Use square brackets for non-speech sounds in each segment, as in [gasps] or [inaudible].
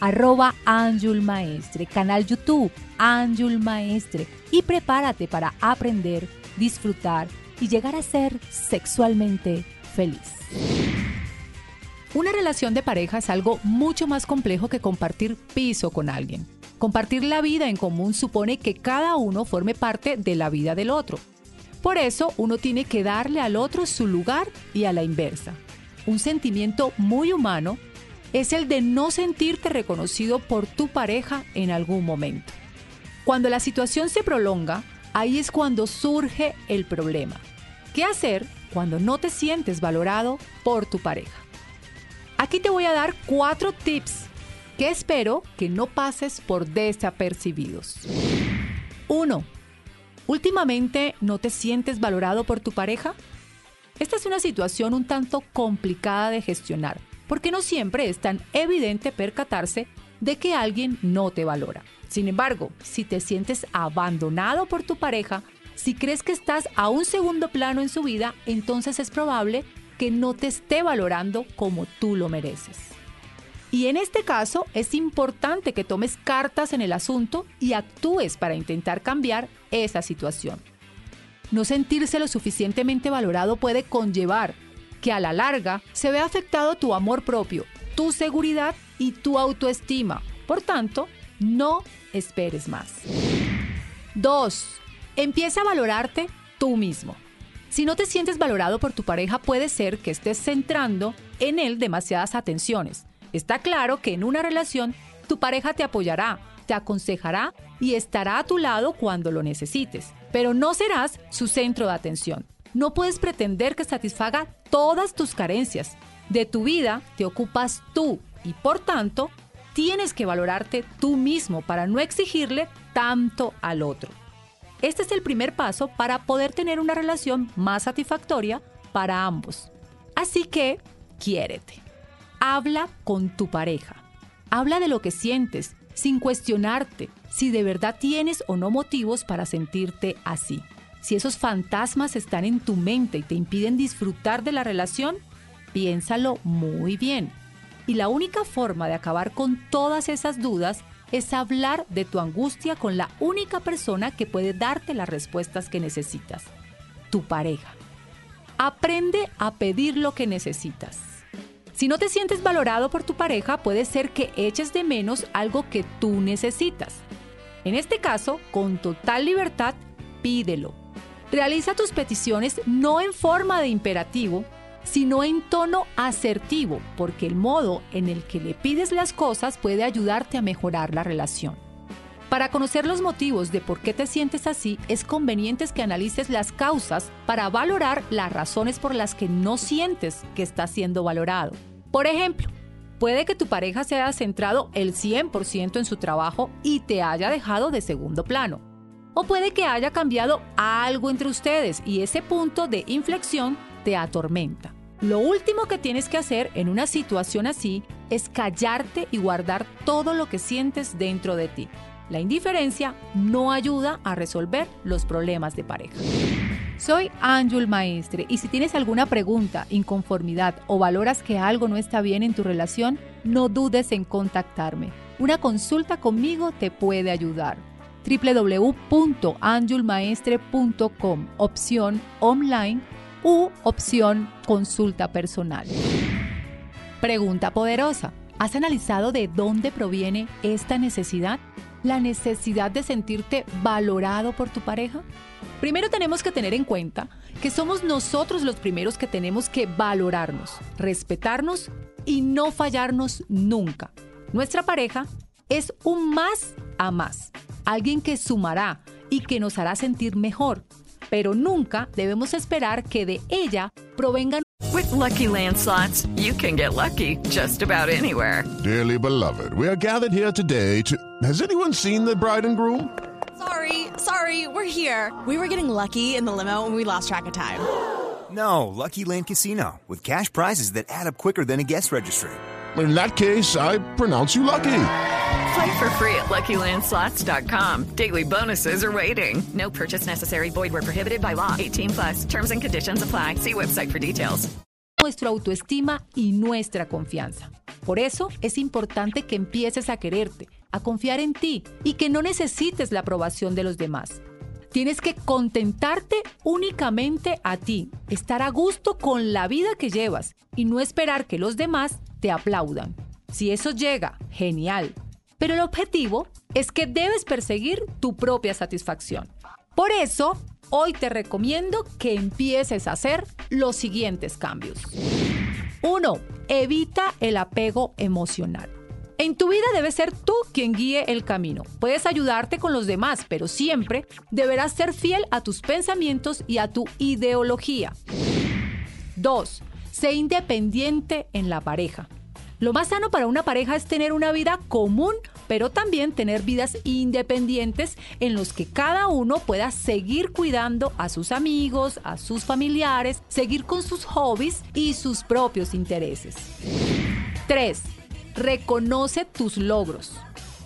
arroba Anjul Maestre, canal YouTube, Anjul Maestre y prepárate para aprender, disfrutar y llegar a ser sexualmente feliz. Una relación de pareja es algo mucho más complejo que compartir piso con alguien. Compartir la vida en común supone que cada uno forme parte de la vida del otro. Por eso uno tiene que darle al otro su lugar y a la inversa. Un sentimiento muy humano es el de no sentirte reconocido por tu pareja en algún momento. Cuando la situación se prolonga, ahí es cuando surge el problema. ¿Qué hacer cuando no te sientes valorado por tu pareja? Aquí te voy a dar cuatro tips que espero que no pases por desapercibidos. 1. ¿Últimamente no te sientes valorado por tu pareja? Esta es una situación un tanto complicada de gestionar, porque no siempre es tan evidente percatarse de que alguien no te valora. Sin embargo, si te sientes abandonado por tu pareja, si crees que estás a un segundo plano en su vida, entonces es probable que no te esté valorando como tú lo mereces. Y en este caso es importante que tomes cartas en el asunto y actúes para intentar cambiar esa situación. No sentirse lo suficientemente valorado puede conllevar que a la larga se vea afectado tu amor propio, tu seguridad y tu autoestima. Por tanto, no esperes más. 2. Empieza a valorarte tú mismo. Si no te sientes valorado por tu pareja, puede ser que estés centrando en él demasiadas atenciones. Está claro que en una relación tu pareja te apoyará, te aconsejará y estará a tu lado cuando lo necesites, pero no serás su centro de atención. No puedes pretender que satisfaga todas tus carencias. De tu vida te ocupas tú y por tanto tienes que valorarte tú mismo para no exigirle tanto al otro. Este es el primer paso para poder tener una relación más satisfactoria para ambos. Así que, quiérete. Habla con tu pareja. Habla de lo que sientes, sin cuestionarte si de verdad tienes o no motivos para sentirte así. Si esos fantasmas están en tu mente y te impiden disfrutar de la relación, piénsalo muy bien. Y la única forma de acabar con todas esas dudas es hablar de tu angustia con la única persona que puede darte las respuestas que necesitas, tu pareja. Aprende a pedir lo que necesitas. Si no te sientes valorado por tu pareja, puede ser que eches de menos algo que tú necesitas. En este caso, con total libertad, pídelo. Realiza tus peticiones no en forma de imperativo, sino en tono asertivo, porque el modo en el que le pides las cosas puede ayudarte a mejorar la relación. Para conocer los motivos de por qué te sientes así, es conveniente que analices las causas para valorar las razones por las que no sientes que estás siendo valorado. Por ejemplo, puede que tu pareja se haya centrado el 100% en su trabajo y te haya dejado de segundo plano. O puede que haya cambiado algo entre ustedes y ese punto de inflexión te atormenta. Lo último que tienes que hacer en una situación así es callarte y guardar todo lo que sientes dentro de ti. La indiferencia no ayuda a resolver los problemas de pareja. Soy Ángel Maestre y si tienes alguna pregunta, inconformidad o valoras que algo no está bien en tu relación, no dudes en contactarme. Una consulta conmigo te puede ayudar. www.angelmaestre.com, opción online u opción consulta personal. Pregunta poderosa. ¿Has analizado de dónde proviene esta necesidad? ¿La necesidad de sentirte valorado por tu pareja? Primero tenemos que tener en cuenta que somos nosotros los primeros que tenemos que valorarnos, respetarnos y no fallarnos nunca. Nuestra pareja es un más a más, alguien que sumará y que nos hará sentir mejor, pero nunca debemos esperar que de ella provengan With Lucky Land slots, you can get lucky just about anywhere. Dearly beloved, we are gathered here today to. Has anyone seen the bride and groom? Sorry, sorry, we're here. We were getting lucky in the limo and we lost track of time. [gasps] No, Lucky Land Casino, with cash prizes that add up quicker than a guest registry. In that case, I pronounce you lucky. Play for free at LuckyLandSlots.com. Daily bonuses are waiting. No purchase necessary. Void where prohibited by law. 18 plus. Terms and conditions apply. See website for details. nuestra autoestima y nuestra confianza. Por eso es importante que empieces a quererte, a confiar en ti y que no necesites la aprobación de los demás. Tienes que contentarte únicamente a ti, estar a gusto con la vida que llevas y no esperar que los demás te aplaudan. Si eso llega, genial. Pero el objetivo es que debes perseguir tu propia satisfacción. Por eso, hoy te recomiendo que empieces a hacer los siguientes cambios. 1. Evita el apego emocional. En tu vida debes ser tú quien guíe el camino. Puedes ayudarte con los demás, pero siempre deberás ser fiel a tus pensamientos y a tu ideología. 2. Sé independiente en la pareja. Lo más sano para una pareja es tener una vida común, pero también tener vidas independientes en los que cada uno pueda seguir cuidando a sus amigos, a sus familiares, seguir con sus hobbies y sus propios intereses. 3. Reconoce tus logros.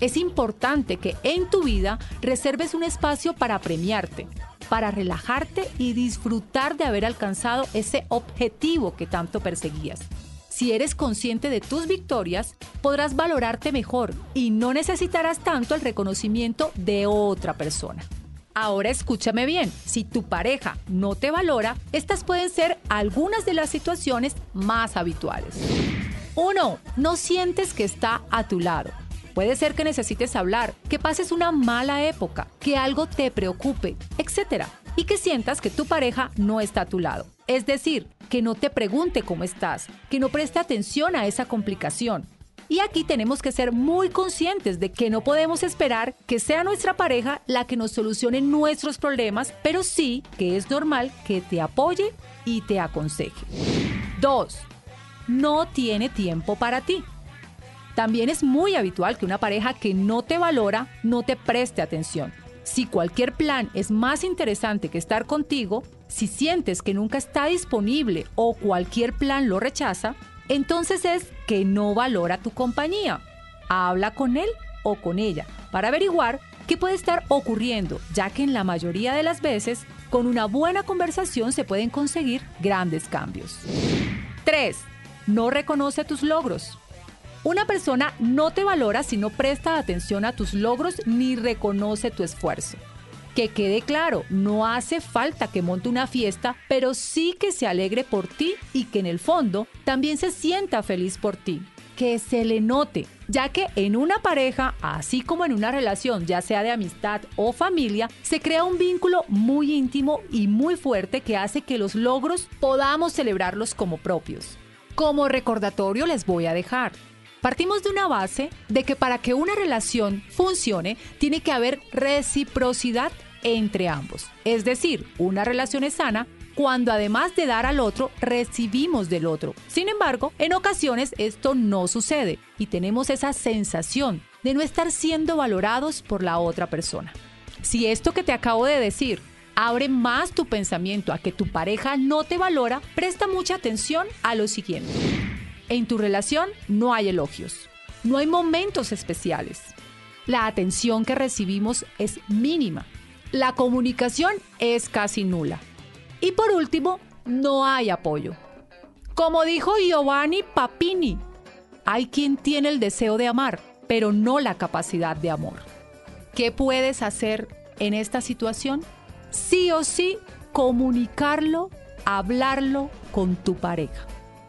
Es importante que en tu vida reserves un espacio para premiarte, para relajarte y disfrutar de haber alcanzado ese objetivo que tanto perseguías. Si eres consciente de tus victorias, podrás valorarte mejor y no necesitarás tanto el reconocimiento de otra persona. Ahora escúchame bien, si tu pareja no te valora, estas pueden ser algunas de las situaciones más habituales. 1. No sientes que está a tu lado. Puede ser que necesites hablar, que pases una mala época, que algo te preocupe, etc. Y que sientas que tu pareja no está a tu lado. Es decir, que no te pregunte cómo estás, que no preste atención a esa complicación. Y aquí tenemos que ser muy conscientes de que no podemos esperar que sea nuestra pareja la que nos solucione nuestros problemas, pero sí que es normal que te apoye y te aconseje. 2. No tiene tiempo para ti. También es muy habitual que una pareja que no te valora no te preste atención. Si cualquier plan es más interesante que estar contigo, si sientes que nunca está disponible o cualquier plan lo rechaza, entonces es que no valora tu compañía. Habla con él o con ella para averiguar qué puede estar ocurriendo, ya que en la mayoría de las veces, con una buena conversación se pueden conseguir grandes cambios. 3. No reconoce tus logros. Una persona no te valora si no presta atención a tus logros ni reconoce tu esfuerzo. Que quede claro, no hace falta que monte una fiesta, pero sí que se alegre por ti y que en el fondo también se sienta feliz por ti. Que se le note, ya que en una pareja, así como en una relación, ya sea de amistad o familia, se crea un vínculo muy íntimo y muy fuerte que hace que los logros podamos celebrarlos como propios. Como recordatorio les voy a dejar, Partimos de una base de que para que una relación funcione tiene que haber reciprocidad entre ambos. Es decir, una relación es sana cuando además de dar al otro, recibimos del otro. Sin embargo, en ocasiones esto no sucede y tenemos esa sensación de no estar siendo valorados por la otra persona. Si esto que te acabo de decir abre más tu pensamiento a que tu pareja no te valora, presta mucha atención a lo siguiente. En tu relación no hay elogios, no hay momentos especiales. La atención que recibimos es mínima. La comunicación es casi nula. Y por último, no hay apoyo. Como dijo Giovanni Papini, hay quien tiene el deseo de amar, pero no la capacidad de amor. ¿Qué puedes hacer en esta situación? Sí o sí, comunicarlo, hablarlo con tu pareja.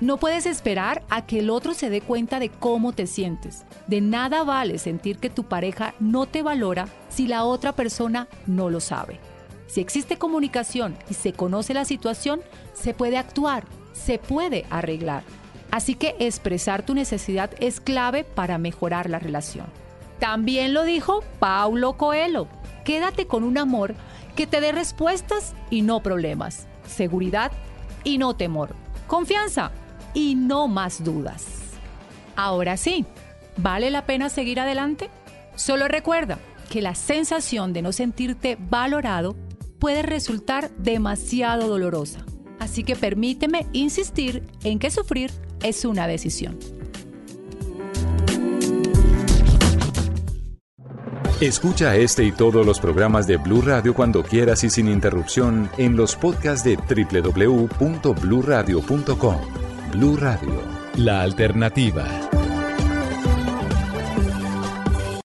No puedes esperar a que el otro se dé cuenta de cómo te sientes. De nada vale sentir que tu pareja no te valora si la otra persona no lo sabe. Si existe comunicación y se conoce la situación, se puede actuar, se puede arreglar. Así que expresar tu necesidad es clave para mejorar la relación. También lo dijo Paulo Coelho. Quédate con un amor que te dé respuestas y no problemas. Seguridad y no temor. Confianza y no más dudas. Ahora sí, ¿vale la pena seguir adelante? Solo recuerda que la sensación de no sentirte valorado puede resultar demasiado dolorosa. Así que permíteme insistir en que sufrir es una decisión. Escucha este y todos los programas de Blue Radio cuando quieras y sin interrupción en los podcasts de www.bluradio.com. Blue Radio, la alternativa.